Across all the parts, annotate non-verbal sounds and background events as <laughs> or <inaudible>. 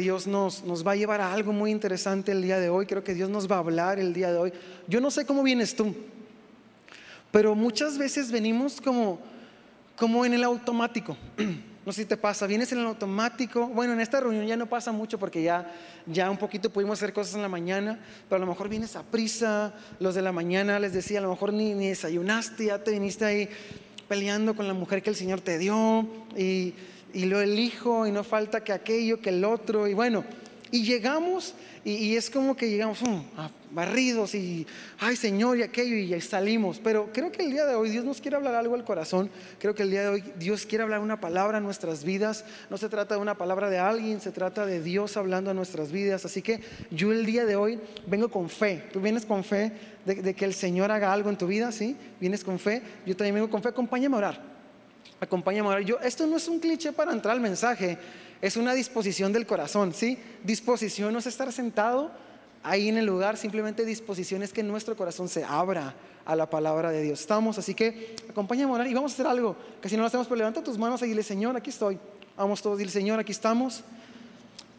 Dios nos, nos va a llevar a algo muy interesante el día de hoy. Creo que Dios nos va a hablar el día de hoy. Yo no sé cómo vienes tú, pero muchas veces venimos como, como en el automático. <clears throat> No sé si te pasa, vienes en el automático. Bueno, en esta reunión ya no pasa mucho porque ya, ya un poquito pudimos hacer cosas en la mañana, pero a lo mejor vienes a prisa. Los de la mañana les decía, a lo mejor ni, ni desayunaste, ya te viniste ahí peleando con la mujer que el Señor te dio y, y lo elijo y no falta que aquello, que el otro. Y bueno, y llegamos y, es como que llegamos um, barridos y, ay Señor, y aquello, y salimos. Pero creo que el día de hoy Dios nos quiere hablar algo al corazón. Creo que el día de hoy Dios quiere hablar una palabra a nuestras vidas. No se trata de una palabra de alguien, se trata de Dios hablando a nuestras vidas. Así que yo el día de hoy vengo con fe. Tú vienes con fe de, que el Señor haga algo en tu vida, ¿sí? Vienes con fe. Yo también vengo con fe. Acompáñame a orar. Acompáñame a. Yo, esto no es un cliché para entrar al mensaje es una disposición del corazón, ¿sí? Disposición no es estar sentado ahí en el lugar, simplemente disposición es que nuestro corazón se abra a la palabra de Dios. Estamos, así que acompáñame a orar y vamos a hacer algo, que si no lo hacemos, pues levanta tus manos y dile, Señor, aquí estoy. Vamos todos, dile, Señor, aquí estamos.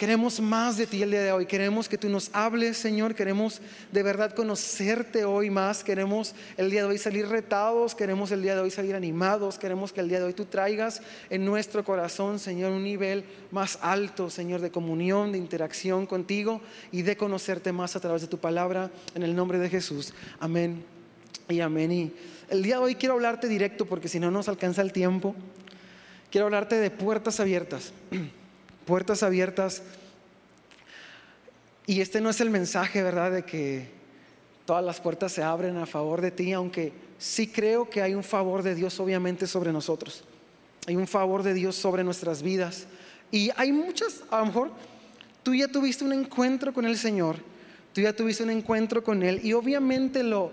Queremos más de ti el día de hoy. Queremos que tú nos hables, Señor. Queremos de verdad conocerte hoy más. Queremos el día de hoy salir retados. Queremos el día de hoy salir animados. Queremos que el día de hoy tú traigas en nuestro corazón, Señor, un nivel más alto, Señor, de comunión, de interacción contigo y de conocerte más a través de tu palabra. En el nombre de Jesús. Amén y amén. Y el día de hoy quiero hablarte directo porque si no nos alcanza el tiempo. Quiero hablarte de puertas abiertas. <clears throat> puertas abiertas. Y este no es el mensaje, ¿verdad?, de que todas las puertas se abren a favor de ti, aunque sí creo que hay un favor de Dios obviamente sobre nosotros. Hay un favor de Dios sobre nuestras vidas. Y hay muchas, a lo mejor tú ya tuviste un encuentro con el Señor, tú ya tuviste un encuentro con Él y obviamente lo,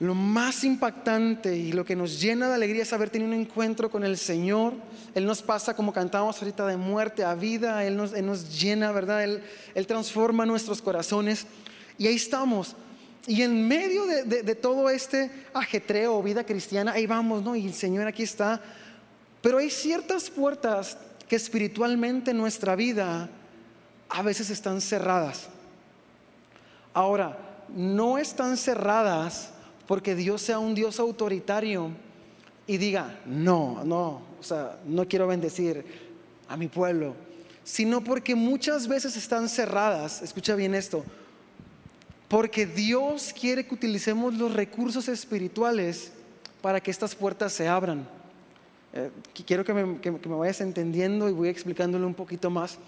lo más impactante y lo que nos llena de alegría es haber tenido un encuentro con el Señor. Él nos pasa, como cantamos ahorita, de muerte a vida. Él nos, nos llena, ¿verdad? Él, Él, transforma nuestros corazones. Y ahí estamos. Y en medio de, de, todo este ajetreo, vida cristiana, ahí vamos, ¿no? Y el Señor aquí está. Pero hay ciertas puertas que espiritualmente en nuestra vida a veces están cerradas. Ahora, no están cerradas porque Dios sea un Dios autoritario y diga, no, no, o sea, no quiero bendecir a mi pueblo, sino porque muchas veces están cerradas, escucha bien esto, porque Dios quiere que utilicemos los recursos espirituales para que estas puertas se abran. Eh, quiero que me, que me vayas entendiendo y voy explicándolo un poquito más.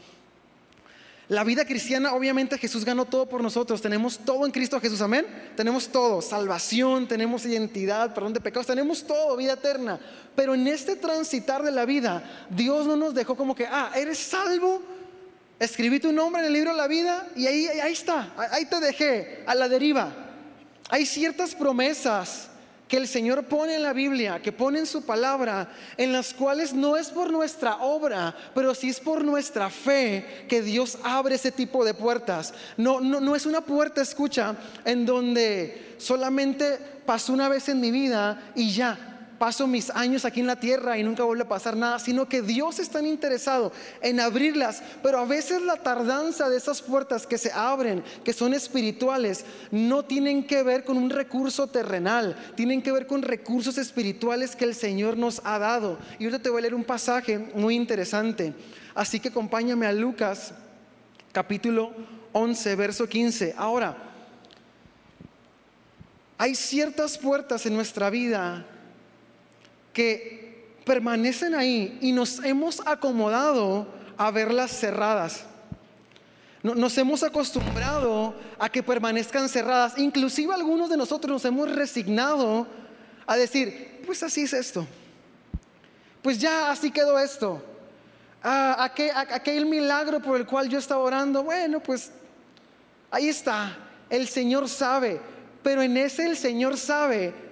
La vida cristiana, obviamente Jesús ganó todo por nosotros. Tenemos todo en Cristo Jesús, amén. Tenemos todo, salvación, tenemos identidad, perdón de pecados, tenemos todo, vida eterna. Pero en este transitar de la vida, Dios no nos dejó como que, ah, eres salvo, escribí tu nombre en el libro de la vida y ahí, ahí está, ahí te dejé, a la deriva. Hay ciertas promesas que el Señor pone en la Biblia, que pone en su palabra, en las cuales no es por nuestra obra, pero sí es por nuestra fe que Dios abre ese tipo de puertas. No, no, no es una puerta, escucha, en donde solamente pasó una vez en mi vida y ya paso mis años aquí en la tierra y nunca vuelve a pasar nada, sino que Dios es tan interesado en abrirlas, pero a veces la tardanza de esas puertas que se abren, que son espirituales, no tienen que ver con un recurso terrenal, tienen que ver con recursos espirituales que el Señor nos ha dado. Y ahorita te voy a leer un pasaje muy interesante. Así que acompáñame a Lucas capítulo 11, verso 15. Ahora, hay ciertas puertas en nuestra vida que permanecen ahí y nos hemos acomodado a verlas cerradas. Nos hemos acostumbrado a que permanezcan cerradas. Inclusive algunos de nosotros nos hemos resignado a decir, pues así es esto. Pues ya así quedó esto. Ah, aquel, aquel milagro por el cual yo estaba orando, bueno, pues ahí está. El Señor sabe. Pero en ese el Señor sabe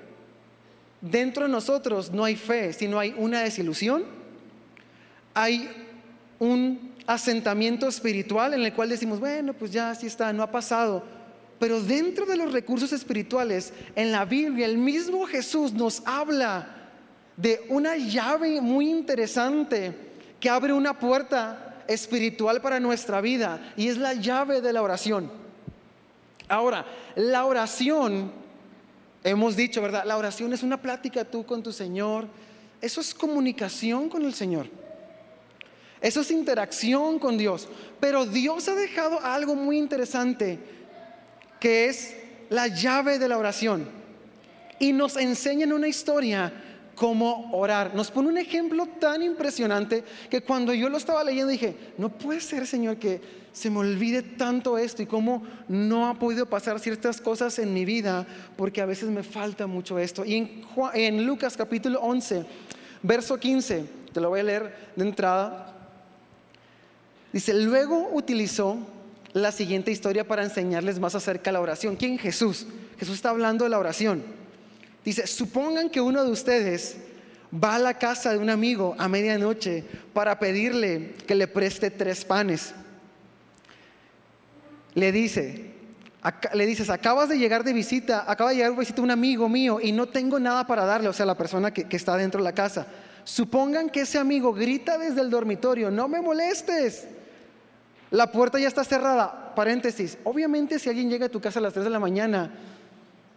dentro de nosotros no hay fe, sino hay una desilusión, hay un asentamiento espiritual en el cual decimos, bueno, pues ya así está, no ha pasado. Pero dentro de los recursos espirituales, en la Biblia, el mismo Jesús nos habla de una llave muy interesante que abre una puerta espiritual para nuestra vida y es la llave de la oración. Ahora, la oración, hemos dicho, ¿verdad? La oración es una plática tú con tu Señor. Eso es comunicación con el Señor. Eso es interacción con Dios. Pero Dios ha dejado algo muy interesante, que es la llave de la oración. Y nos enseña en una historia cómo orar. Nos pone un ejemplo tan impresionante que cuando yo lo estaba leyendo dije, no puede ser, Señor, que se me olvide tanto esto y cómo no ha podido pasar ciertas cosas en mi vida porque a veces me falta mucho esto. Y en, Lucas capítulo 11, verso 15, te lo voy a leer de entrada. Dice, luego utilizó la siguiente historia para enseñarles más acerca de la oración. ¿Quién? Jesús. Jesús está hablando de la oración. Dice, supongan que uno de ustedes va a la casa de un amigo a medianoche para pedirle que le preste tres panes. Le dice, le dices, acabas de llegar de visita, acaba de llegar de visita un amigo mío y no tengo nada para darle, o sea, la persona que, está dentro de la casa. Supongan que ese amigo grita desde el dormitorio, no me molestes. La puerta ya está cerrada. Paréntesis. Obviamente si alguien llega a tu casa a las 3 de la mañana,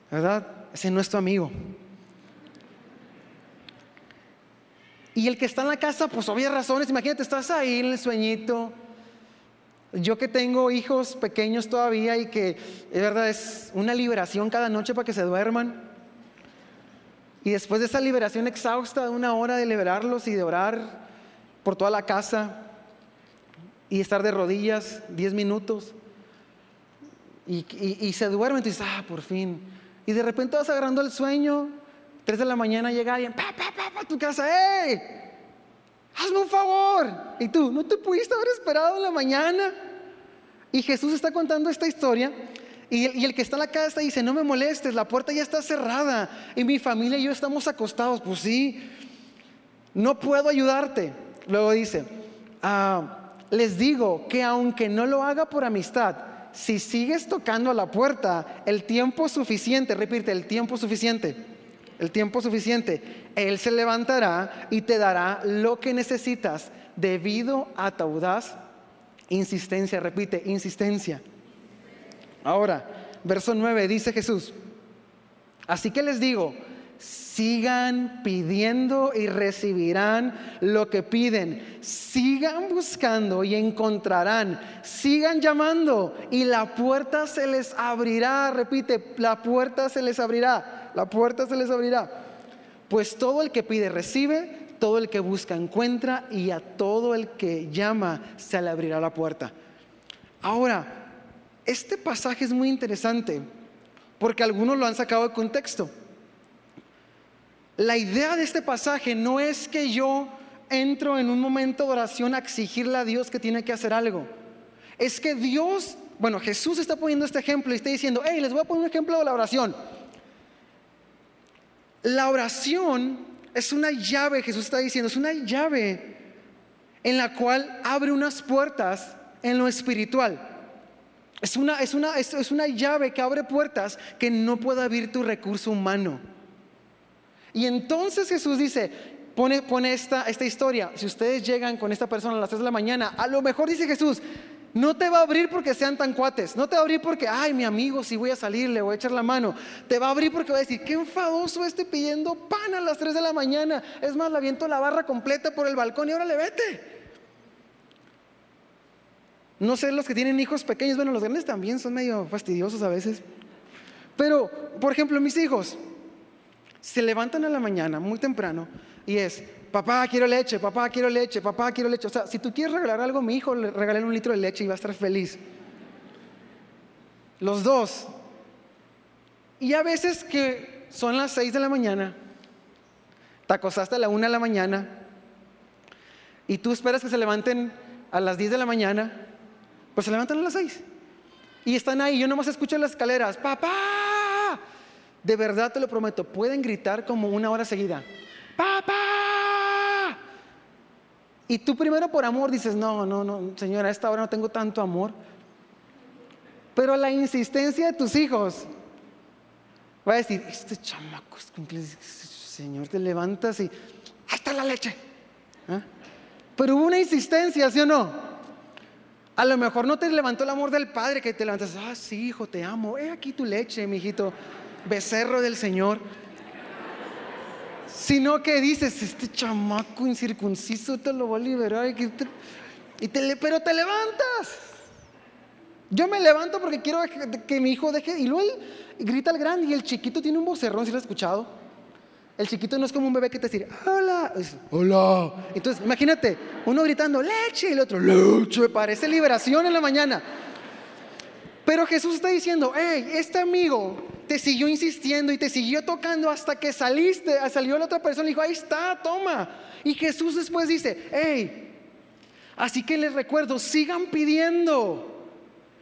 ¿verdad? Ese no es tu amigo. Y el que está en la casa, pues obvias razones. Imagínate, estás ahí en el sueñito. Yo que tengo hijos pequeños todavía y que es verdad es una liberación cada noche para que se duerman. Y después de esa liberación exhausta de una hora de liberarlos y de orar por toda la casa, y estar de rodillas 10 minutos y, se duerme y dices, ah, por fin. Y de repente vas agarrando el sueño, 3 de la mañana llega alguien, pa, pa, pa, pa, tu casa, ¡hey! Hazme un favor. Y tú, ¿no te pudiste haber esperado en la mañana? Y Jesús está contando esta historia. Y el, y el, que está en la casa dice, no me molestes, la puerta ya está cerrada. Y mi familia y yo estamos acostados. Pues sí, no puedo ayudarte. Luego dice, ah, les digo que aunque no lo haga por amistad, si sigues tocando a la puerta, el tiempo suficiente, repite, el tiempo suficiente, el tiempo suficiente, Él se levantará y te dará lo que necesitas debido a tu audaz insistencia, repite, insistencia. Ahora, verso 9 dice Jesús, así que les digo, Sigan pidiendo y recibirán lo que piden. Sigan buscando y encontrarán. Sigan llamando y la puerta se les abrirá. Repite, la puerta se les abrirá. La puerta se les abrirá. Pues todo el que pide recibe, todo el que busca encuentra y a todo el que llama se le abrirá la puerta. Ahora, este pasaje es muy interesante porque algunos lo han sacado de contexto. La idea de este pasaje no es que yo entro en un momento de oración a exigirle a Dios que tiene que hacer algo. Es que Dios, bueno, Jesús está poniendo este ejemplo y está diciendo, hey, les voy a poner un ejemplo de la oración. La oración es una llave, Jesús está diciendo, es una llave en la cual abre unas puertas en lo espiritual. Es una, es una, es una llave que abre puertas que no puede abrir tu recurso humano. Y entonces Jesús dice, pone, esta, historia, si ustedes llegan con esta persona a las 3 de la mañana, a lo mejor dice Jesús, no te va a abrir porque sean tan cuates. No te va a abrir porque, ay, mi amigo, si voy a salir, le voy a echar la mano. Te va a abrir porque va a decir, qué enfadoso este pidiendo pan a las 3 de la mañana. Es más, le aviento la barra completa por el balcón y ahora le vete. No sé, los que tienen hijos pequeños, bueno, los grandes también son medio fastidiosos a veces. Pero, por ejemplo, mis hijos, se levantan a la mañana muy temprano y es, papá, quiero leche, papá, quiero leche, papá, quiero leche. O sea, si tú quieres regalar algo a mi hijo, le un litro de leche y va a estar feliz. Los dos. Y a veces que son las 6 de la mañana, te acostaste a la 1 de la mañana y tú esperas que se levanten a las 10 de la mañana, pues se levantan a las 6. Y están ahí, yo nomás escucho las escaleras, papá, de verdad te lo prometo, pueden gritar como una hora seguida. ¡Papá! Y tú primero por amor dices, no, no, no, señora, a esta hora no tengo tanto amor. Pero la insistencia de tus hijos va a decir, este chamaco, señor, te levantas y, ahí está la leche. ¿Ah? Pero hubo una insistencia, ¿sí o no? A lo mejor no te levantó el amor del Padre que te levantas, ah, sí, hijo, te amo, he aquí tu leche, mi hijito, becerro del Señor. Sino que dices, este chamaco incircunciso te lo va a liberar. Y te, pero te levantas. Yo me levanto porque quiero que, mi hijo deje. Y luego grita el grande y el chiquito tiene un vocerrón, si lo has escuchado. El chiquito no es como un bebé que te dice, hola, hola. Entonces, imagínate, uno gritando, leche, y el otro, leche, parece liberación en la mañana. Pero Jesús está diciendo, hey, este amigo te siguió insistiendo y te siguió tocando hasta que saliste, salió la otra persona y dijo, ahí está, toma. Y Jesús después dice, hey, así que les recuerdo, sigan pidiendo.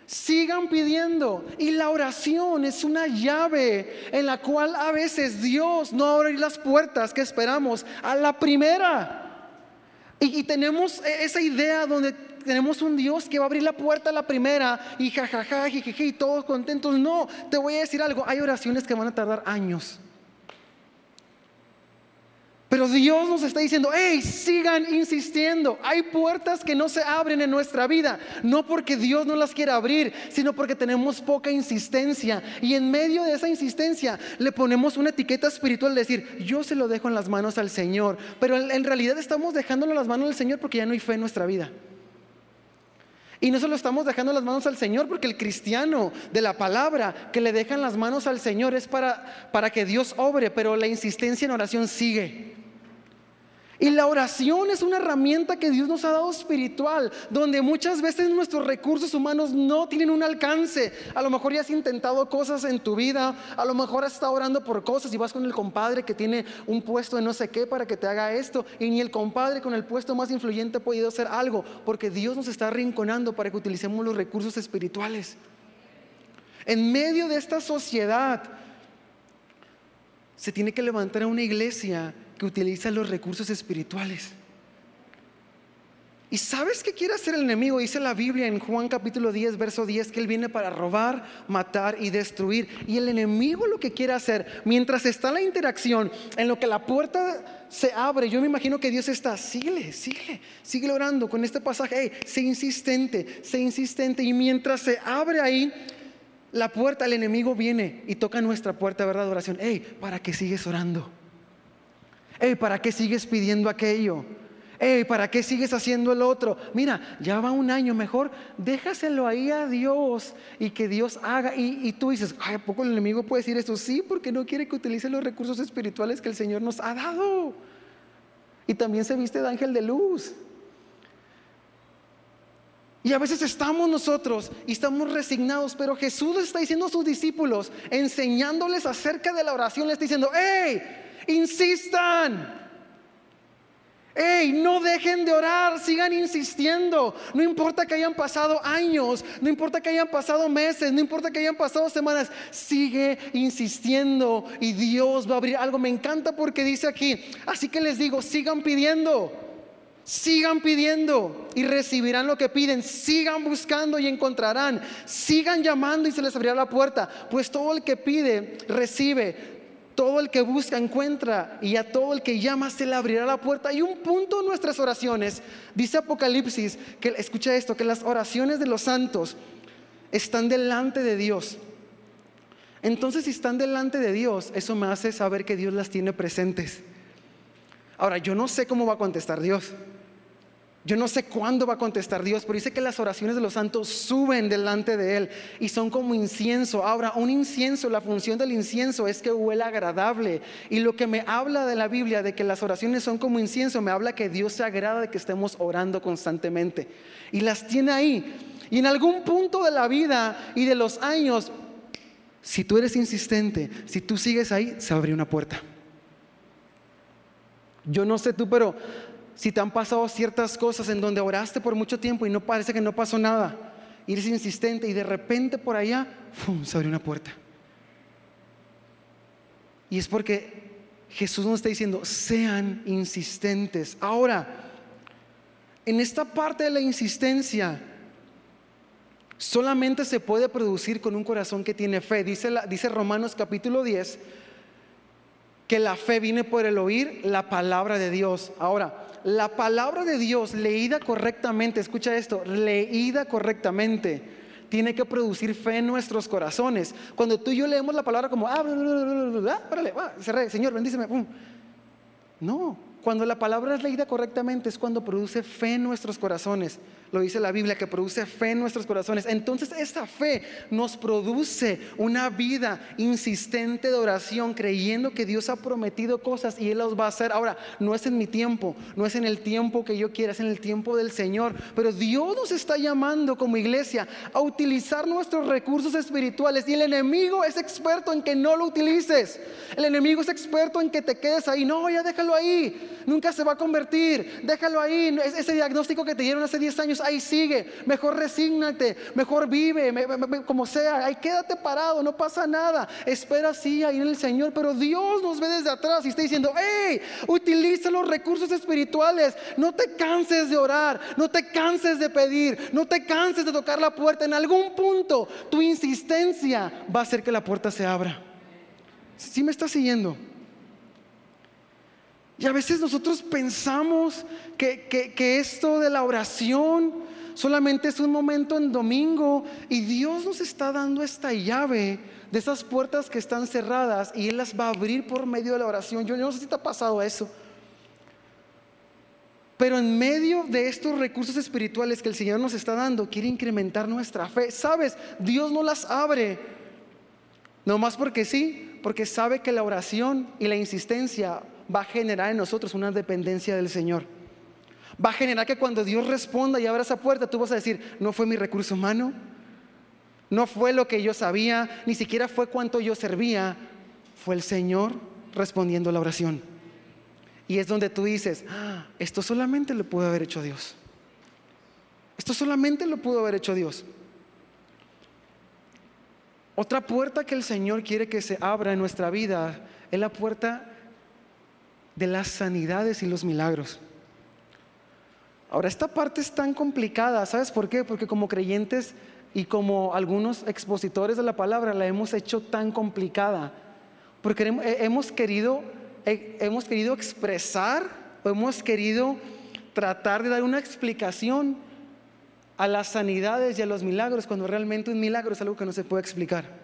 Sigan pidiendo. Y la oración es una llave en la cual a veces Dios no abre las puertas que esperamos a la primera. Y, tenemos e, esa idea donde tenemos un Dios que va a abrir la puerta a la primera y jajaja, y todos contentos. No, te voy a decir algo. Hay oraciones que van a tardar años. Pero Dios nos está diciendo, hey, sigan insistiendo. Hay puertas que no se abren en nuestra vida, no porque Dios no las quiera abrir, sino porque tenemos poca insistencia. Y en medio de esa insistencia le ponemos una etiqueta espiritual de decir, yo se lo dejo en las manos al Señor. Pero en realidad estamos dejándolo en las manos del Señor porque ya no hay fe en nuestra vida. Y no se lo estamos dejando las manos al Señor porque el cristiano de la palabra que le dejan las manos al Señor es para, para que Dios obre, pero la insistencia en oración sigue. Y la oración es una herramienta que Dios nos ha dado espiritual, donde muchas veces nuestros recursos humanos no tienen un alcance. A lo mejor ya has intentado cosas en tu vida, a lo mejor has estado orando por cosas y vas con el compadre que tiene un puesto de no sé qué para que te haga esto, y ni el compadre con el puesto más influyente ha podido hacer algo, porque Dios nos está rinconando para que utilicemos los recursos espirituales. En medio de esta sociedad, se tiene que levantar una iglesia que utiliza los recursos espirituales. ¿Y sabes qué quiere hacer el enemigo? Dice la Biblia en Juan capítulo 10, verso 10, que él viene para robar, matar y destruir. Y el enemigo lo que quiere hacer, mientras está la interacción, en lo que la puerta se abre, yo me imagino que Dios está, síguele, síguele, sigue orando con este pasaje, hey, sé insistente, sé insistente. Y mientras se abre ahí, la puerta, el enemigo viene y toca nuestra puerta, ¿verdad? Oración, hey, ¿para qué sigues orando? ¿Para qué sigues pidiendo aquello? ¿para qué sigues haciendo el otro? Mira, ya va un año, mejor déjaselo ahí a Dios y que Dios haga. Y, tú dices, ¿a poco el enemigo puede decir eso? Sí, porque no quiere que utilice los recursos espirituales que el Señor nos ha dado. Y también se viste de ángel de luz. Y a veces estamos nosotros y estamos resignados, pero Jesús está diciendo a sus discípulos, enseñándoles acerca de la oración, le está diciendo, hey, insistan. Hey, no dejen de orar, sigan insistiendo. No importa que hayan pasado años, no importa que hayan pasado meses, no importa que hayan pasado semanas, sigue insistiendo y Dios va a abrir algo. Me encanta porque dice aquí, así que les digo, sigan pidiendo. Sigan pidiendo y recibirán lo que piden. Sigan buscando y encontrarán. Sigan llamando y se les abrirá la puerta. Pues todo el que pide, recibe todo el que busca encuentra y a todo el que llama se le abrirá la puerta. Hay un punto en nuestras oraciones, dice Apocalipsis, que escucha esto, que las oraciones de los santos están delante de Dios. Entonces, si están delante de Dios, eso me hace saber que Dios las tiene presentes. Ahora, yo no sé cómo va a contestar Dios. Yo no sé cuándo va a contestar Dios, pero dice que las oraciones de los santos suben delante de Él y son como incienso. Ahora, un incienso, la función del incienso es que huela agradable. Y lo que me habla de la Biblia, de que las oraciones son como incienso, me habla que Dios se agrada de que estemos orando constantemente. Y las tiene ahí. Y en algún punto de la vida y de los años, si tú eres insistente, si tú sigues ahí, se abre una puerta. Yo no sé tú, pero si te han pasado ciertas cosas en donde oraste por mucho tiempo y no parece que no pasó nada, eres insistente y de repente por allá, se abre una puerta. Y es porque Jesús nos está diciendo, sean insistentes. Ahora, en esta parte de la insistencia, solamente se puede producir con un corazón que tiene fe. Dice, dice Romanos capítulo 10, que la fe viene por el oír la palabra de Dios. Ahora, la palabra de Dios leída correctamente, escucha esto, leída correctamente, tiene que producir fe en nuestros corazones. Cuando tú y yo leemos la palabra como, ah, Señor, bendíceme. No, cuando la palabra es leída correctamente es cuando produce fe en nuestros corazones lo dice la Biblia, que produce fe en nuestros corazones. Entonces esa fe nos produce una vida insistente de oración, creyendo que Dios ha prometido cosas y Él las va a hacer. Ahora, no es en mi tiempo, no es en el tiempo que yo quiera, es en el tiempo del Señor. Pero Dios nos está llamando como iglesia a utilizar nuestros recursos espirituales y el enemigo es experto en que no lo utilices. El enemigo es experto en que te quedes ahí. No, ya déjalo ahí. Nunca se va a convertir. Déjalo ahí. Ese diagnóstico que te dieron hace 10 años ahí sigue. Mejor resígnate, mejor vive, como sea. Ahí quédate parado, no pasa nada. Espera así ahí en el Señor. Pero Dios nos ve desde atrás y está diciendo, hey, utiliza los recursos espirituales. No te canses de orar, no te canses de pedir, no te canses de tocar la puerta. En algún punto tu insistencia va a hacer que la puerta se abra. Si me estás siguiendo? Y a veces nosotros pensamos que, que, esto de la oración solamente es un momento en domingo y Dios nos está dando esta llave de esas puertas que están cerradas y Él las va a abrir por medio de la oración. Yo, no sé si te ha pasado eso. Pero en medio de estos recursos espirituales que el Señor nos está dando, quiere incrementar nuestra fe. Sabes, Dios no las abre, no más porque sí, porque sabe que la oración y la insistencia va a generar en nosotros una dependencia del Señor. Va a generar que cuando Dios responda y abra esa puerta, tú vas a decir, no fue mi recurso humano, no fue lo que yo sabía, ni siquiera fue cuánto yo servía, fue el Señor respondiendo la oración. Y es donde tú dices, ah, esto solamente lo pudo haber hecho Dios. Esto solamente lo pudo haber hecho Dios. Otra puerta que el Señor quiere que se abra en nuestra vida es la puerta de las sanidades y los milagros. Ahora, esta parte es tan complicada, ¿sabes por qué? Porque como creyentes y como algunos expositores de la palabra la hemos hecho tan complicada. Porque hemos querido, hemos querido expresar o hemos querido tratar de dar una explicación a las sanidades y a los milagros, cuando realmente un milagro es algo que no se puede explicar.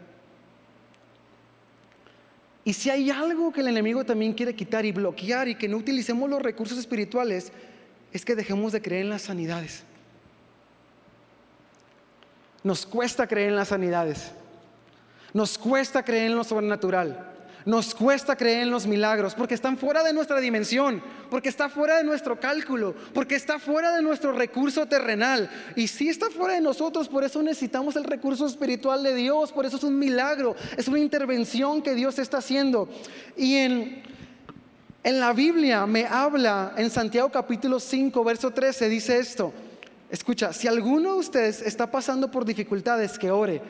Y si hay algo que el enemigo también quiere quitar y bloquear y que no utilicemos los recursos espirituales, es que dejemos de creer en las sanidades. Nos cuesta creer en las sanidades. Nos cuesta creer en lo sobrenatural. Nos cuesta creer en los milagros porque están fuera de nuestra dimensión, porque está fuera de nuestro cálculo, porque está fuera de nuestro recurso terrenal. Y si está fuera de nosotros, por eso necesitamos el recurso espiritual de Dios, por eso es un milagro, es una intervención que Dios está haciendo. Y en, en la Biblia me habla, en Santiago capítulo 5, verso 13, dice esto. Escucha, si alguno de ustedes está pasando por dificultades, que ore.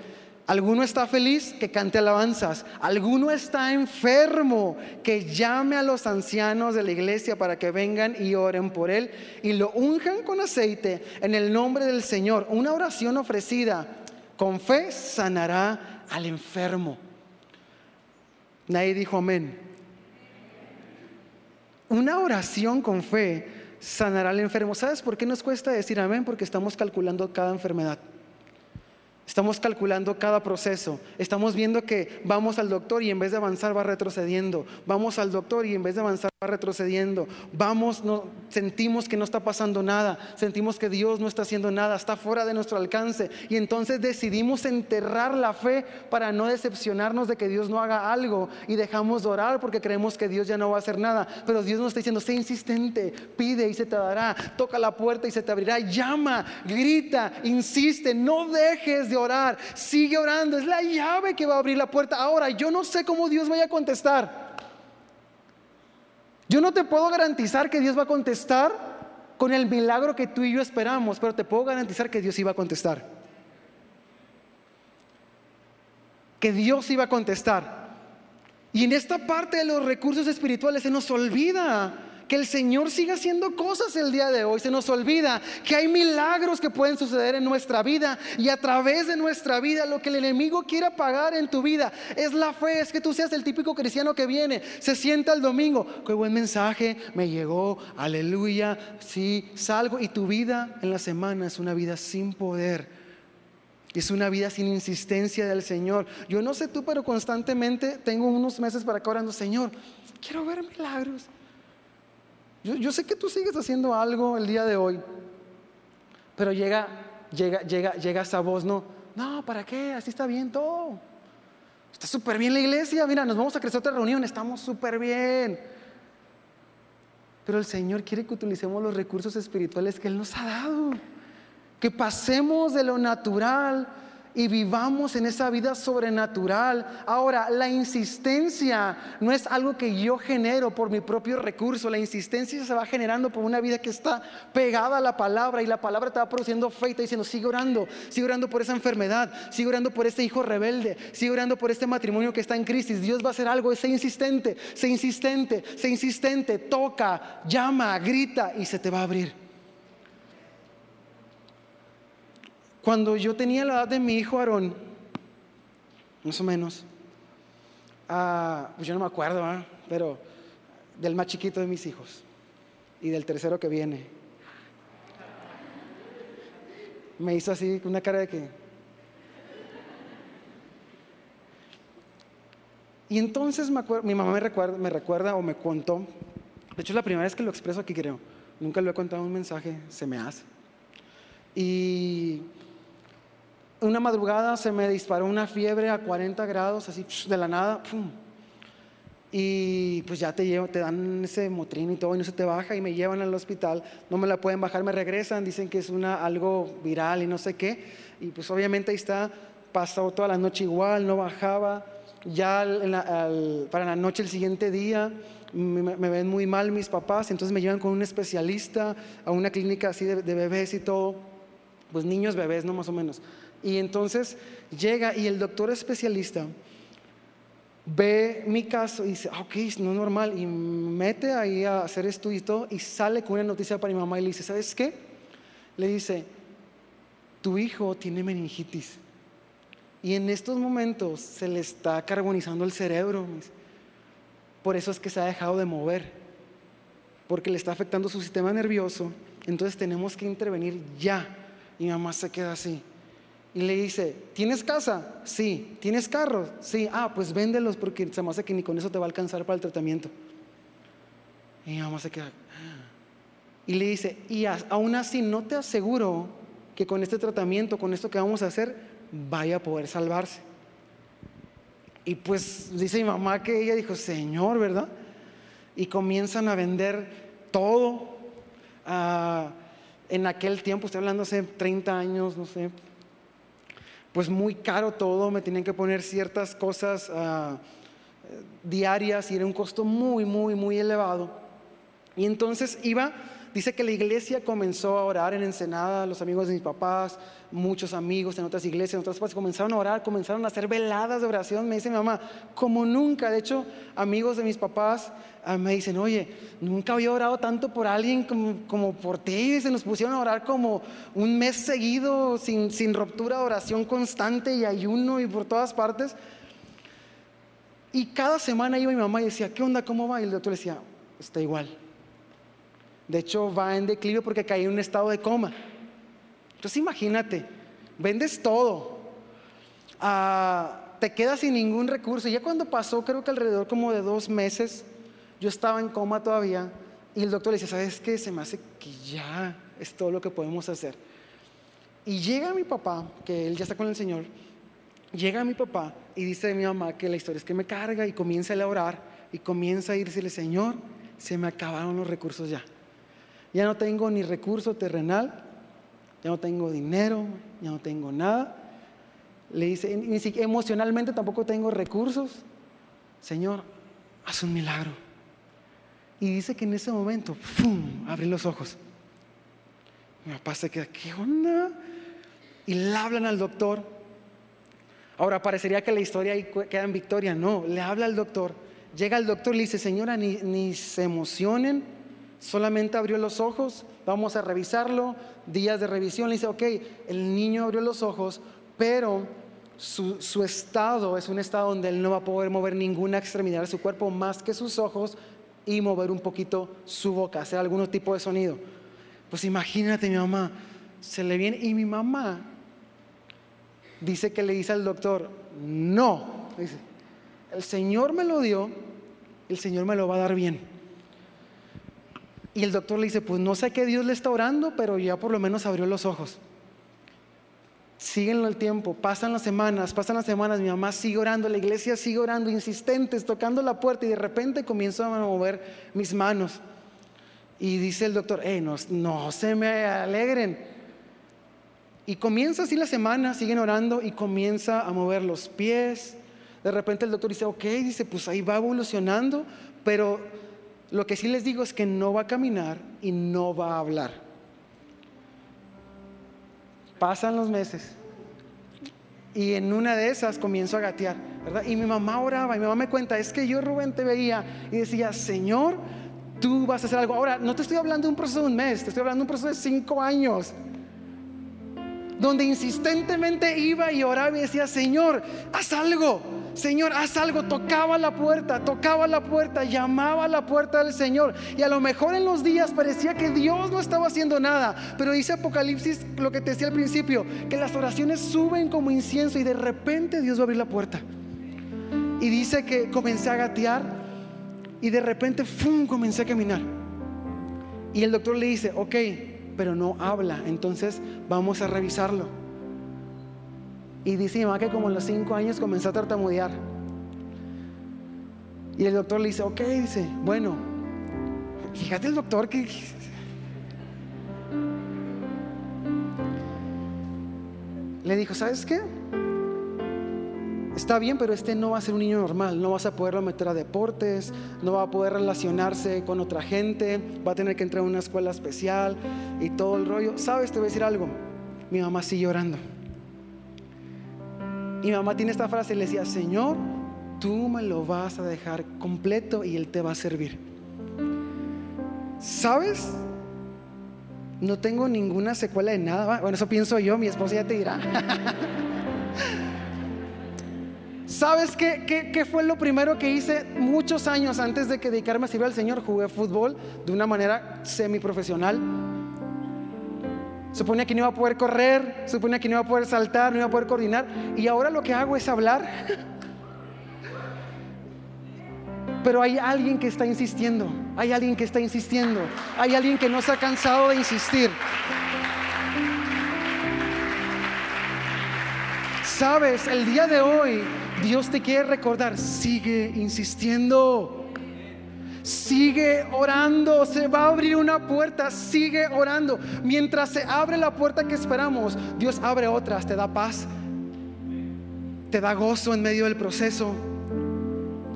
Alguno está feliz, que cante alabanzas. Alguno está enfermo, que llame a los ancianos de la iglesia para que vengan y oren por él y lo unjan con aceite en el nombre del Señor. Una oración ofrecida con fe sanará al enfermo. Nadie dijo amén. Una oración con fe sanará al enfermo. ¿Sabes por qué nos cuesta decir amén? Porque estamos calculando cada enfermedad. Estamos calculando cada proceso. Estamos viendo que vamos al doctor y en vez de avanzar va retrocediendo. Vamos al doctor y en vez de avanzar va retrocediendo. Vamos, sentimos que no está pasando nada. Sentimos que Dios no está haciendo nada. Está fuera de nuestro alcance. Y entonces decidimos enterrar la fe para no decepcionarnos de que Dios no haga algo. Y dejamos de orar porque creemos que Dios ya no va a hacer nada. Pero Dios nos está diciendo, sé insistente, pide y se te dará. Toca la puerta y se te abrirá. Llama, grita, insiste. No dejes de orar, sigue orando, es la llave que va a abrir la puerta. Ahora, yo no sé cómo Dios vaya a contestar. Yo no te puedo garantizar que Dios va a contestar con el milagro que tú y yo esperamos, pero te puedo garantizar que Dios iba a contestar. Que Dios iba a contestar. Y en esta parte de los recursos espirituales se nos olvida que el Señor siga haciendo cosas el día de hoy. Se nos olvida que hay milagros que pueden suceder en nuestra vida y a través de nuestra vida lo que el enemigo quiera pagar en tu vida es la fe, es que tú seas el típico cristiano que viene, se sienta el domingo, qué buen mensaje, me llegó, aleluya, sí, salgo y tu vida en la semana es una vida sin poder. Es una vida sin insistencia del Señor. Yo no sé tú, pero constantemente tengo unos meses para acá orando, Señor, quiero ver milagros. Yo, sé que tú sigues haciendo algo el día de hoy, pero llega, llega, llega, llega esa voz, no, no, ¿para qué? Así está bien todo. Está súper bien la iglesia, mira, nos vamos a crecer otra reunión, estamos súper bien. Pero el Señor quiere que utilicemos los recursos espirituales que Él nos ha dado, que pasemos de lo natural y vivamos en esa vida sobrenatural. Ahora, la insistencia no es algo que yo genero por mi propio recurso, la insistencia se va generando por una vida que está pegada a la palabra y la palabra te va produciendo fe y te diciendo, sigue orando, sigue orando por esa enfermedad, sigue orando por este hijo rebelde, sigue orando por este matrimonio que está en crisis, Dios va a hacer algo, sé insistente, sé insistente, sé insistente, toca, llama, grita y se te va a abrir. Cuando yo tenía la edad de mi hijo Aarón, más o menos, ah, pues yo no me acuerdo, ¿ah? pero del más chiquito de mis hijos y del tercero que viene. Me hizo así, una cara de que... Y entonces mi mamá me recuerda, me recuerda o me contó, de hecho es la primera vez que lo expreso aquí creo, nunca lo he contado en un mensaje, se me hace. Y una madrugada se me disparó una fiebre a 40 grados, así de la nada. Y pues ya te, llevo, te dan ese motrín y todo y no se te baja y me llevan al hospital. No me la pueden bajar, me regresan, dicen que es una, algo viral y no sé qué. Y pues obviamente ahí está, pasó toda la noche igual, no bajaba. Ya para la noche el siguiente día me, ven muy mal mis papás, entonces me llevan con un especialista a una clínica así de, de bebés y todo. Pues niños bebés, ¿no? Más o menos. Y entonces llega y el doctor especialista ve mi caso y dice, ah, ok, no es normal, y mete ahí a hacer esto y todo, y sale con una noticia para mi mamá y le dice, ¿sabes qué? Le dice, tu hijo tiene meningitis. Y en estos momentos se le está carbonizando el cerebro. Por eso es que se ha dejado de mover, porque le está afectando su sistema nervioso. Entonces tenemos que intervenir ya. Y mamá se queda así y le dice, ¿tienes casa? Sí. ¿Tienes carro? Sí. Ah, pues véndelos porque se me hace que ni con eso te va a alcanzar para el tratamiento. Y mi mamá se queda. Y le dice, y aún así no te aseguro que con este tratamiento, con esto que vamos a hacer, vaya a poder salvarse. Y pues dice mi mamá que ella dijo, Señor, ¿verdad? Y comienzan a vender todo. Ah, en aquel tiempo, estoy hablando hace 30 años, no sé, pues muy caro todo, me tenían que poner ciertas cosas ah, diarias y era un costo muy, muy, muy elevado. Y entonces iba, dice que la iglesia comenzó a orar en Ensenada, los amigos de mis papás, muchos amigos en otras iglesias, en otras partes, comenzaron a orar, comenzaron a hacer veladas de oración, me dice mi mamá, como nunca, de hecho, amigos de mis papás Ah, me dicen, oye, nunca había orado tanto por alguien como, por ti. Y se nos pusieron a orar como un mes seguido, sin, sin ruptura oración constante y ayuno y por todas partes. Y cada semana iba mi mamá y decía, ¿qué onda? ¿Cómo va? Y el doctor le decía, está igual. De hecho, va en declive porque caí en un estado de coma. Entonces imagínate, vendes todo, ah, te quedas sin ningún recurso. Ya cuando pasó, creo que alrededor como de dos meses, yo estaba en coma todavía y el doctor le dice, ¿sabes qué? Se me hace que ya es todo lo que podemos hacer. Y llega mi papá, que él ya está con el Señor, llega mi papá y dice a mi mamá que la historia es que me carga y comienza a orar y comienza a decirle, Señor, se me acabaron los recursos ya. Ya no tengo ni recurso terrenal, ya no tengo dinero, ya no tengo nada. Le dice, ni siquiera emocionalmente tampoco tengo recursos. Señor, haz un milagro. Y dice que en ese momento, ¡fum!, abre los ojos. Mi papá se queda, ¿qué onda? Y le hablan al doctor. Ahora parecería que la historia ahí queda en victoria. No, le habla al doctor. Llega el doctor y le dice, señora, ni, ni se emocionen, Solamente abrió los ojos, vamos a revisarlo, días de revisión, le dice, ok, el niño abrió los ojos, pero su, estado es un estado donde él no va a poder mover ninguna extremidad de su cuerpo más que sus ojos y mover un poquito su boca, hacer algún tipo de sonido. Pues imagínate mi mamá, se le viene y mi mamá dice que le dice al doctor, no, dice, el Señor me lo dio, el Señor me lo va a dar bien. Y el doctor le dice, pues no sé qué Dios le está orando, pero ya por lo menos abrió los ojos. Siguen el tiempo, pasan las semanas, pasan las semanas, mi mamá sigue orando, la iglesia sigue orando, insistentes, tocando la puerta y de repente comienzo a mover mis manos. Y dice el doctor, hey, no, no se me alegren. Y comienza así la semana, siguen orando y comienza a mover los pies. De repente el doctor dice, ok, dice, pues ahí va evolucionando, pero lo que sí les digo es que no va a caminar y no va a hablar. Pasan los meses y en una de esas comienzo a gatear, ¿verdad? Y mi mamá oraba y mi mamá me cuenta, es que yo Rubén te veía y decía, Señor, tú vas a hacer algo. Ahora, no te estoy hablando de un proceso de un mes, te estoy hablando de un proceso de cinco años. Donde insistentemente iba y oraba y decía, Señor, haz algo. Señor, haz algo. Tocaba la puerta, tocaba la puerta, llamaba a la puerta del Señor. Y a lo mejor en los días parecía que Dios no estaba haciendo nada. Pero dice Apocalipsis lo que te decía al principio, que las oraciones suben como incienso y de repente Dios va a abrir la puerta. Y dice que comencé a gatear y de repente, ¡fum!, comencé a caminar. Y el doctor le dice, ok, pero no habla, entonces vamos a revisarlo. Y dice mi mamá que como a los cinco años comenzó a tartamudear. Y el doctor le dice, ok, dice, bueno, fíjate el doctor que... Le dijo, ¿sabes qué? Está bien, pero este no va a ser un niño normal, no vas a poderlo meter a deportes, no va a poder relacionarse con otra gente, va a tener que entrar a una escuela especial y todo el rollo. ¿Sabes? Te voy a decir algo. Mi mamá sigue orando. Y mi mamá tiene esta frase, le decía, Señor, tú me lo vas a dejar completo y Él te va a servir. ¿Sabes? No tengo ninguna secuela de nada. Bueno, eso pienso yo, mi esposa ya te dirá. <laughs> ¿Sabes qué, fue lo primero que hice muchos años antes de que dedicarme a servir al Señor? Jugué fútbol de una manera semiprofesional. Suponía que no iba a poder correr, suponía que no iba a poder saltar, no iba a poder coordinar. Y ahora lo que hago es hablar. <laughs> Pero hay alguien que está insistiendo, hay alguien que está insistiendo, hay alguien que no se ha cansado de insistir. Sabes, el día de hoy Dios te quiere recordar, sigue insistiendo. Sigue orando, se va a abrir una puerta, sigue orando. Mientras se abre la puerta que esperamos, Dios abre otras, te da paz, te da gozo en medio del proceso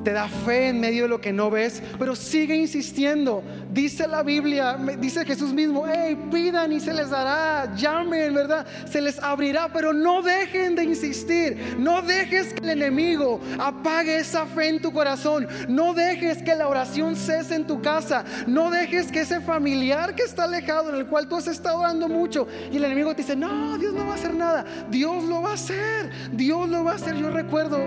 te da fe en medio de lo que no ves, pero sigue insistiendo. Dice la Biblia, dice Jesús mismo, hey, pidan y se les dará, llamen, ¿verdad? Se les abrirá, pero no dejen de insistir, no dejes que el enemigo apague esa fe en tu corazón, no dejes que la oración cese en tu casa, no dejes que ese familiar que está alejado, en el cual tú has estado orando mucho, y el enemigo te dice, no, Dios no va a hacer nada, Dios lo va a hacer, Dios lo va a hacer. Yo recuerdo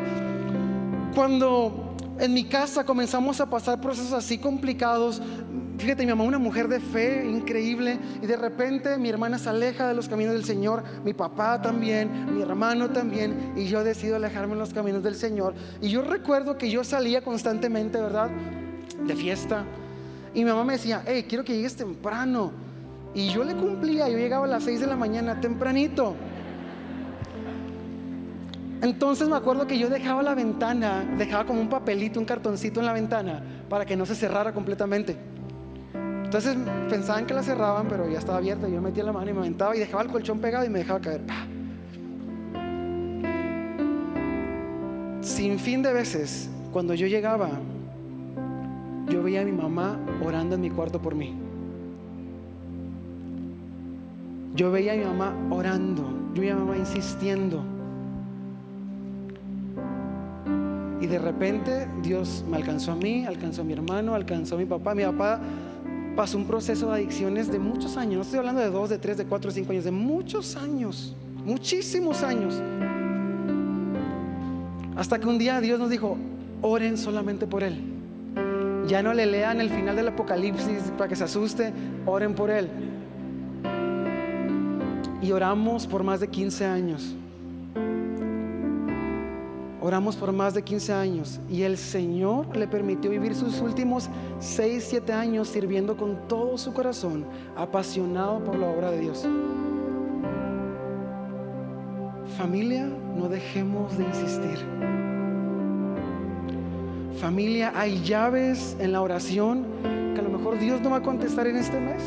cuando en mi casa comenzamos a pasar procesos así complicados. Fíjate, mi mamá, una mujer de fe increíble, y de repente mi hermana se aleja de los caminos del Señor, mi papá también, mi hermano también, y yo decido alejarme en los caminos del Señor. Y yo recuerdo que yo salía constantemente, ¿verdad? De fiesta. Y mi mamá me decía, hey, quiero que llegues temprano. Y yo le cumplía, yo llegaba a las 6 de la mañana, tempranito. Entonces me acuerdo que yo dejaba la ventana, dejaba como un papelito, un cartoncito en la ventana para que no se cerrara completamente. Entonces pensaban que la cerraban, pero ya estaba abierta. Yo metía la mano y me aventaba y dejaba el colchón pegado y me dejaba caer. Sin fin de veces, cuando yo llegaba, yo veía a mi mamá orando en mi cuarto por mí. Yo veía a mi mamá orando, yo veía a mi mamá insistiendo. Y de repente Dios me alcanzó a mí, alcanzó a mi hermano, alcanzó a mi papá. Mi papá pasó un proceso de adicciones de muchos años. No estoy hablando de dos, de tres, de cuatro, de cinco años, de muchos años, muchísimos años. Hasta que un día Dios nos dijo, oren solamente por Él. Ya no le lean el final del Apocalipsis para que se asuste, oren por Él. Y oramos por más de 15 años. Oramos por más de 15 años y el Señor le permitió vivir sus últimos 6, 7 años sirviendo con todo su corazón, apasionado por la obra de Dios. Familia, no dejemos de insistir. Familia, hay llaves en la oración que a lo mejor Dios no va a contestar en este mes.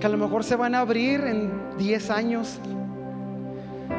Que a lo mejor se van a abrir en 10 años,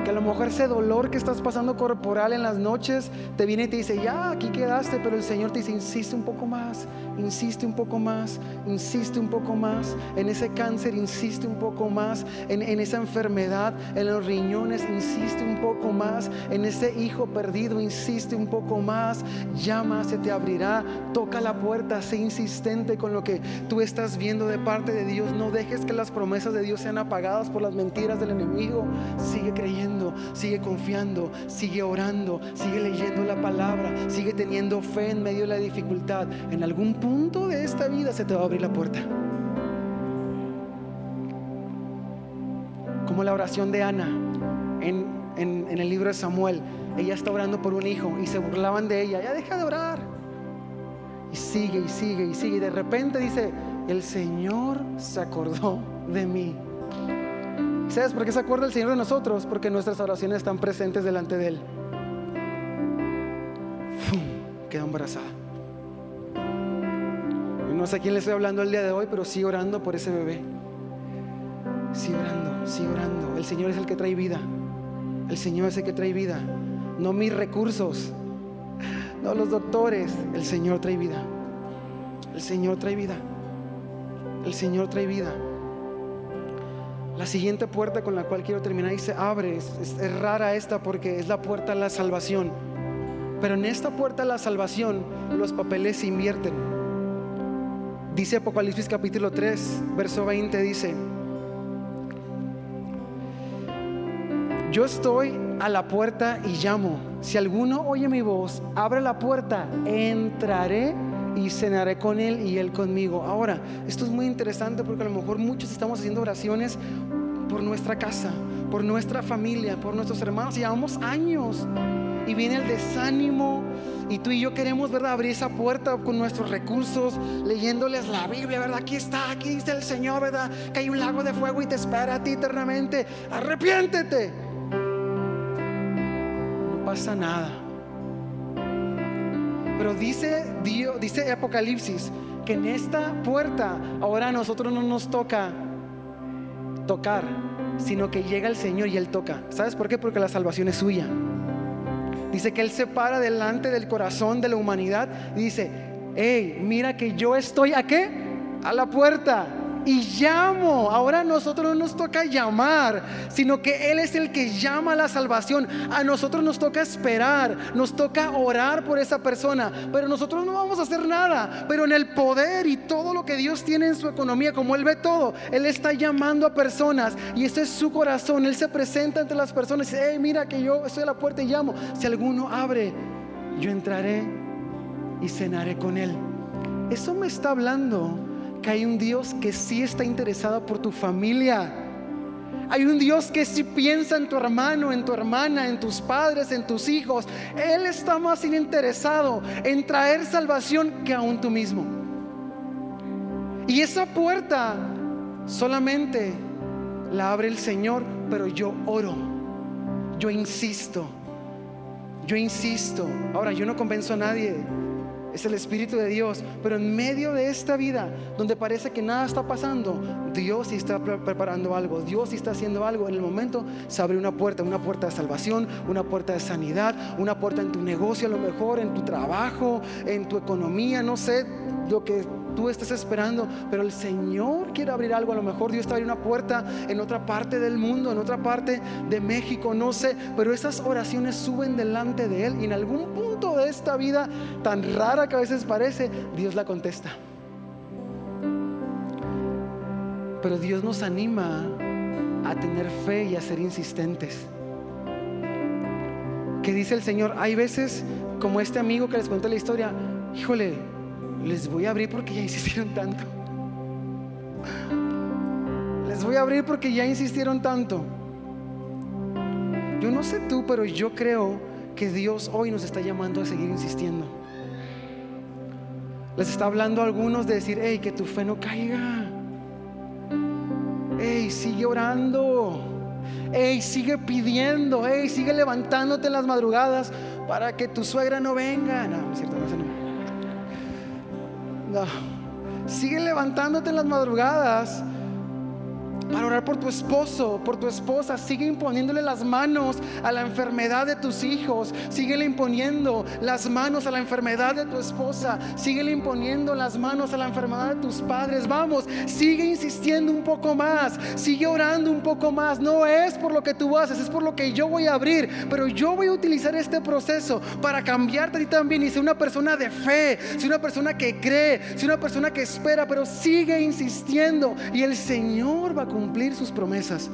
que a lo mejor ese dolor que estás pasando corporal en las noches te viene y te dice, ya, aquí quedaste, pero el Señor te dice, insiste un poco más, insiste un poco más, insiste un poco más, en ese cáncer, insiste un poco más, en, esa enfermedad, en los riñones, insiste un poco más, en ese hijo perdido, insiste un poco más, llama, se te abrirá, toca la puerta, sé insistente con lo que tú estás viendo de parte de Dios, no dejes que las promesas de Dios sean apagadas por las mentiras del enemigo, sigue creyendo sigue confiando, sigue orando, sigue leyendo la palabra, sigue teniendo fe en medio de la dificultad. En algún punto de esta vida se te va a abrir la puerta. Como la oración de Ana en, en el libro de Samuel. Ella está orando por un hijo y se burlaban de ella. Ya deja de orar. Y sigue y sigue y sigue. Y de repente dice, el Señor se acordó de mí. ¿Sabes por qué se acuerda el Señor de nosotros? Porque nuestras oraciones están presentes delante de Él. Quedó embarazada. No sé a quién le estoy hablando el día de hoy, pero sigue orando por ese bebé. Sigue orando, sigue orando. El Señor es el que trae vida. El Señor es el que trae vida. No mis recursos, no los doctores. El Señor trae vida. El Señor trae vida. El Señor trae vida. La siguiente puerta con la cual quiero terminar y se abre, es, rara esta porque es la puerta a la salvación. Pero en esta puerta a la salvación los papeles se invierten. Dice Apocalipsis capítulo 3, verso 20, dice, yo estoy a la puerta y llamo. Si alguno oye mi voz, abre la puerta, entraré y cenaré con Él y Él conmigo. Ahora, esto es muy interesante porque a lo mejor muchos estamos haciendo oraciones por nuestra casa, por nuestra familia, por nuestros hermanos. Llevamos años y viene el desánimo. Y tú y yo queremos, ¿verdad? Abrir esa puerta con nuestros recursos, leyéndoles la Biblia, ¿verdad? Aquí está, aquí dice el Señor, ¿verdad? Que hay un lago de fuego y te espera a ti eternamente. Arrepiéntete. No pasa nada. Pero dice Dios, dice Apocalipsis, que en esta puerta ahora a nosotros no nos toca tocar, sino que llega el Señor y Él toca. ¿Sabes por qué? Porque la salvación es suya. Dice que Él se para delante del corazón de la humanidad y dice, hey, mira que yo estoy a qué? A la puerta y llamo. Ahora nosotros no nos toca llamar, sino que Él es el que llama a la salvación. A nosotros nos toca esperar, nos toca orar por esa persona, pero nosotros no vamos a hacer nada. Pero en el poder y todo lo que Dios tiene en su economía, como Él ve todo, Él está llamando a personas y este es su corazón. Él se presenta entre las personas y dice, hey, mira que yo estoy a la puerta y llamo. Si alguno abre, yo entraré y cenaré con Él. Eso me está hablando que hay un Dios que sí está interesado por tu familia. Hay un Dios que sí piensa en tu hermano, en tu hermana, en tus padres, en tus hijos. Él está más interesado en traer salvación que aún tú mismo. Y esa puerta solamente la abre el Señor, pero yo oro, yo insisto, yo insisto. Ahora, yo no convenzo a nadie es el Espíritu de Dios. Pero en medio de esta vida, donde parece que nada está pasando, Dios sí está preparando algo, Dios sí está haciendo algo. En el momento se abre una puerta, una puerta de salvación, una puerta de sanidad, una puerta en tu negocio a lo mejor, en tu trabajo, en tu economía, no sé lo que tú estés esperando, pero el Señor quiere abrir algo. A lo mejor Dios está abriendo una puerta en otra parte del mundo, en otra parte de México, no sé, pero esas oraciones suben delante de Él y en algún punto de esta vida tan rara que a veces parece, Dios la contesta. Pero Dios nos anima a tener fe y a ser insistentes. Que dice el Señor, hay veces como este amigo que les cuenta la historia, híjole, les voy a abrir porque ya insistieron tanto. Les voy a abrir porque ya insistieron tanto. Yo no sé tú, pero yo creo que Dios hoy nos está llamando a seguir insistiendo. Les está hablando a algunos de decir, hey, que tu fe no caiga. Hey, sigue orando. Hey, sigue pidiendo. Hey, sigue levantándote en las madrugadas para que tu suegra no venga. No, es cierto, no, no. Sigue levantándote en las madrugadas para orar por tu esposo, por tu esposa. Sigue imponiéndole las manos a la enfermedad de tus hijos. Sigue imponiendo las manos a la enfermedad de tu esposa. Sigue imponiendo las manos a la enfermedad de tus padres. Vamos, sigue insistiendo un poco más. Sigue orando un poco más. No es por lo que tú haces, es por lo que yo voy a abrir. Pero yo voy a utilizar este proceso para cambiarte a ti también y ser una persona de fe, ser una persona que cree, ser una persona que espera, pero sigue insistiendo. Y el Señor va a cumplir sus promesas.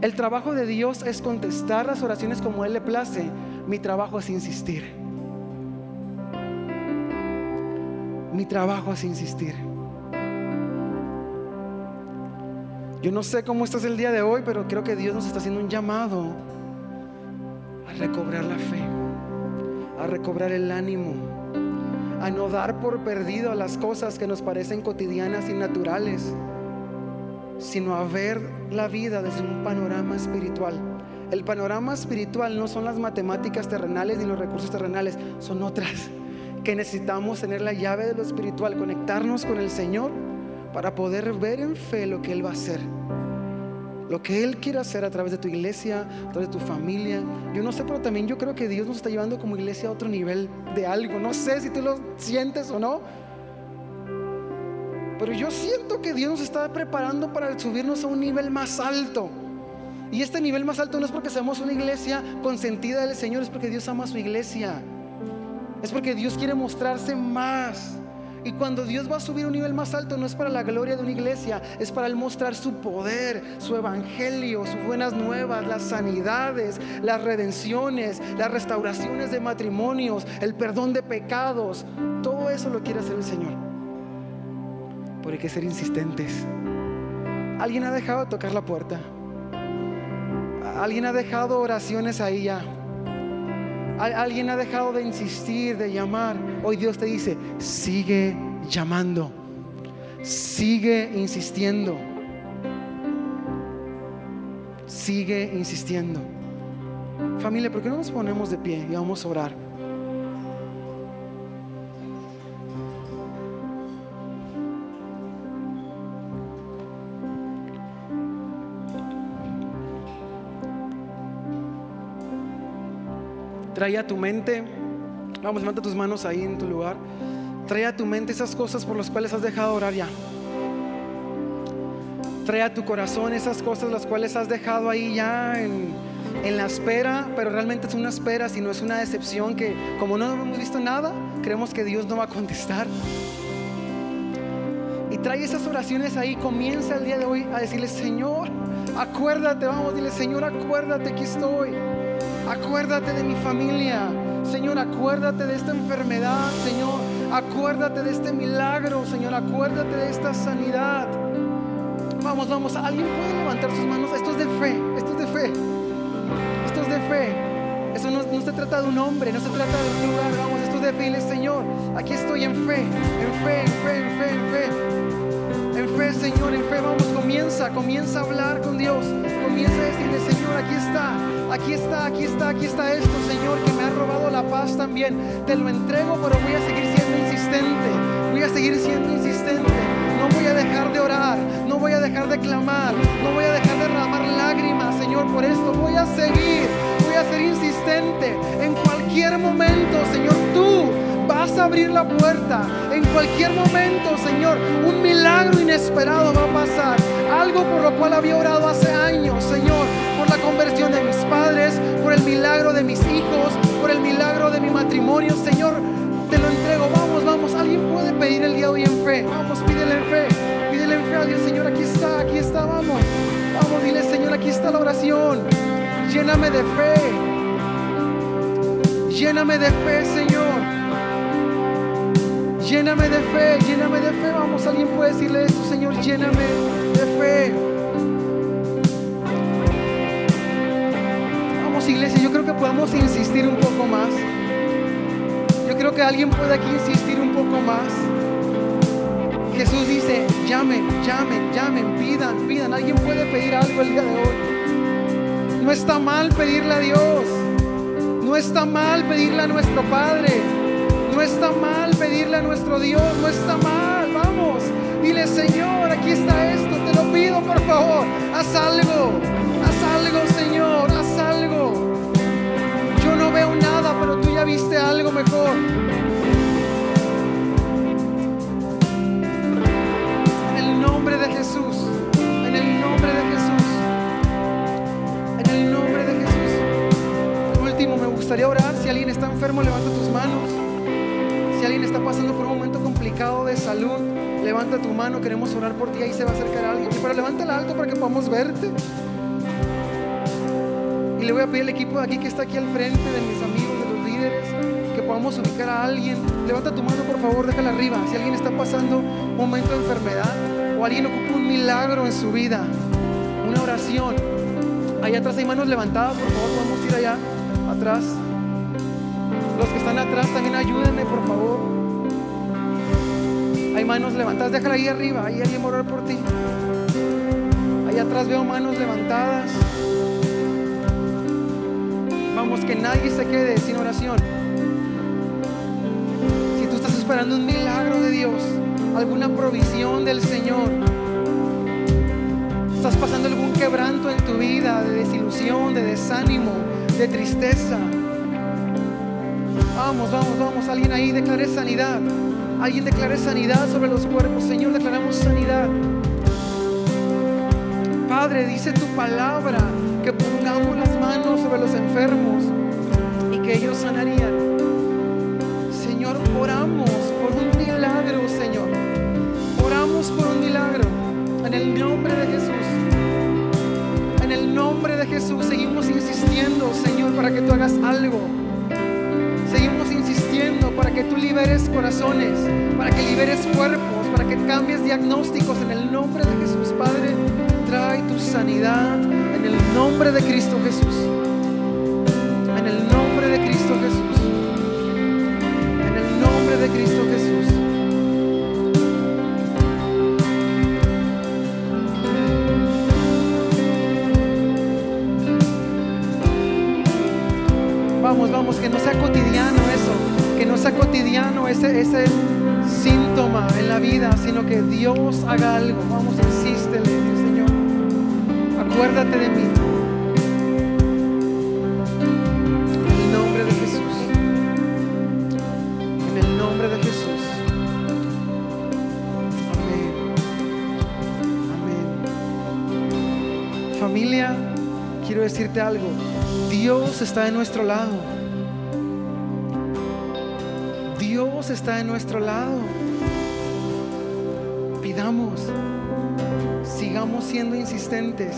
El trabajo de Dios es contestar las oraciones como Él le place. Mi trabajo es insistir. Mi trabajo es insistir. Yo no sé cómo estás el día de hoy, pero creo que Dios nos está haciendo un llamado a recobrar la fe, a recobrar el ánimo, a no dar por perdido las cosas que nos parecen cotidianas y naturales sino a ver la vida desde un panorama espiritual. El panorama espiritual no son las matemáticas terrenales ni los recursos terrenales, son otras que necesitamos tener la llave de lo espiritual, conectarnos con el Señor para poder ver en fe lo que Él va a hacer. Lo que Él quiere hacer a través de tu iglesia, a través de tu familia. Yo no sé, pero también yo creo que Dios nos está llevando como iglesia a otro nivel de algo. No sé si tú lo sientes o no, pero yo siento que Dios nos está preparando para subirnos a un nivel más alto. Y este nivel más alto no es porque seamos una iglesia consentida del Señor, es porque Dios ama a su iglesia. Es porque Dios quiere mostrarse más. Y cuando Dios va a subir un nivel más alto, no es para la gloria de una iglesia, es para mostrar su poder, su evangelio, sus buenas nuevas, las sanidades, las redenciones, las restauraciones de matrimonios, el perdón de pecados. Todo eso lo quiere hacer el Señor. Pero hay que ser insistentes. Alguien ha dejado de tocar la puerta. Alguien ha dejado oraciones ahí ya. Alguien ha dejado de insistir, de llamar. Hoy Dios te dice, sigue llamando. Sigue insistiendo. Sigue insistiendo. Familia, ¿por qué no nos ponemos de pie y vamos a orar? Trae a tu mente, vamos, levanta tus manos ahí en tu lugar. Trae a tu mente esas cosas por las cuales has dejado orar ya. Trae a tu corazón esas cosas las cuales has dejado ahí ya en, en la espera, pero realmente es una espera, si no es una decepción que como no hemos visto nada, creemos que Dios no va a contestar. Y trae esas oraciones ahí, comienza el día de hoy a decirle, Señor, acuérdate, vamos, dile, Señor, acuérdate, aquí estoy. Acuérdate de mi familia. Señor, acuérdate de esta enfermedad. Señor, acuérdate de este milagro. Señor, acuérdate de esta sanidad. Vamos, vamos. ¿Alguien puede levantar sus manos? Esto es de fe. Esto es de fe. Esto es de fe. Eso no, se trata de un hombre, no se trata de un lugar. Vamos, esto es de fe. Señor, aquí estoy en fe, en fe, en fe, en fe, en fe. En fe, Señor, en fe. Vamos, comienza, comienza a hablar con Dios. Comienza a decirle, Señor, aquí está aquí está, aquí está, aquí está esto, Señor, que me ha robado la paz también. Te lo entrego, pero voy a seguir siendo insistente. Voy a seguir siendo insistente. No voy a dejar de orar, no voy a dejar de clamar, no voy a dejar de derramar lágrimas, Señor, por esto. Voy a seguir, voy a ser insistente. En cualquier momento, Señor, tú vas a abrir la puerta. En cualquier momento, Señor, un milagro inesperado va a pasar. Algo por lo cual había orado hace años, Señor, por la conversión de mis padres, por el milagro de mis hijos, por el milagro de mi matrimonio, Señor. Te lo entrego, vamos, vamos. Alguien puede pedir el día de hoy en fe. Vamos, pídele en fe. Pídele en fe a Dios, Señor. Aquí está, aquí está, vamos. Vamos, dile, Señor, aquí está la oración. Lléname de fe. Lléname de fe, Señor. Lléname de fe, lléname de fe. Vamos, alguien puede decirle esto, Señor, lléname de fe. Vamos, iglesia, yo creo que podemos insistir un poco más. Yo creo que alguien puede aquí insistir un poco más. Jesús dice, llamen, llamen, llamen, pidan, pidan. Alguien puede pedir algo el día de hoy. No está mal pedirle a Dios. No está mal pedirle a nuestro Padre. No está mal pedirle a nuestro Dios. No está mal. Vamos. Dile, Señor, aquí está esto. Te lo pido, por favor. Haz algo. Haz algo, Señor. Haz algo. Yo no veo nada, pero tú ya viste algo mejor. En el nombre de Jesús. En el nombre de Jesús. En el nombre de Jesús. Por último, me gustaría orar. Si alguien está enfermo, levanta tus manos. Si alguien está pasando por un momento complicado de salud, levanta tu mano. Queremos orar por ti. Ahí se va a acercar alguien. Pero levántala alto para que podamos verte. Y le voy a pedir al equipo de aquí que está aquí al frente, de mis amigos, de los líderes, que podamos ubicar a alguien. Levanta tu mano, por favor, déjala arriba. Si alguien está pasando un momento de enfermedad o alguien ocupa un milagro en su vida, una oración. Allá atrás hay manos levantadas, por favor, podemos ir allá atrás. Los que están atrás también ayúdenme, por favor. Hay manos levantadas, déjala ahí arriba, ahí alguien va por ti. Allá atrás veo manos levantadas. Vamos, que nadie se quede sin oración. Si tú estás esperando un milagro de Dios, alguna provisión del Señor, estás pasando algún quebranto en tu vida, de desilusión, de desánimo, de tristeza. Vamos, vamos, vamos. Alguien ahí declare sanidad. Alguien declare sanidad sobre los cuerpos. Señor, declaramos sanidad. Padre, dice tu palabra que pongamos las manos sobre los enfermos y que ellos sanarían. Señor, oramos por un milagro, Señor. Oramos por un milagro en el nombre de Jesús. En el nombre de Jesús seguimos insistiendo, Señor, para que tú hagas algo. Para que tú liberes corazones, para que liberes cuerpos, para que cambies diagnósticos en el nombre de Jesús, Padre. Trae tu sanidad en el nombre de Cristo Jesús. En el nombre de Cristo Jesús. En el nombre de Cristo Jesús. Ese, síntoma en la vida, sino que Dios haga algo. Vamos, insístele, Señor. Acuérdate de mí. En el nombre de Jesús. En el nombre de Jesús. Amén. Amén. Familia, quiero decirte algo. Dios está de nuestro lado. Dios está de nuestro lado. Pidamos, sigamos siendo insistentes,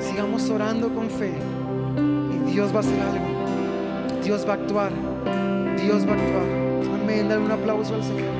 sigamos orando con fe y Dios va a hacer algo. Dios va a actuar. Dios va a actuar. Amén. Dale un aplauso al Señor.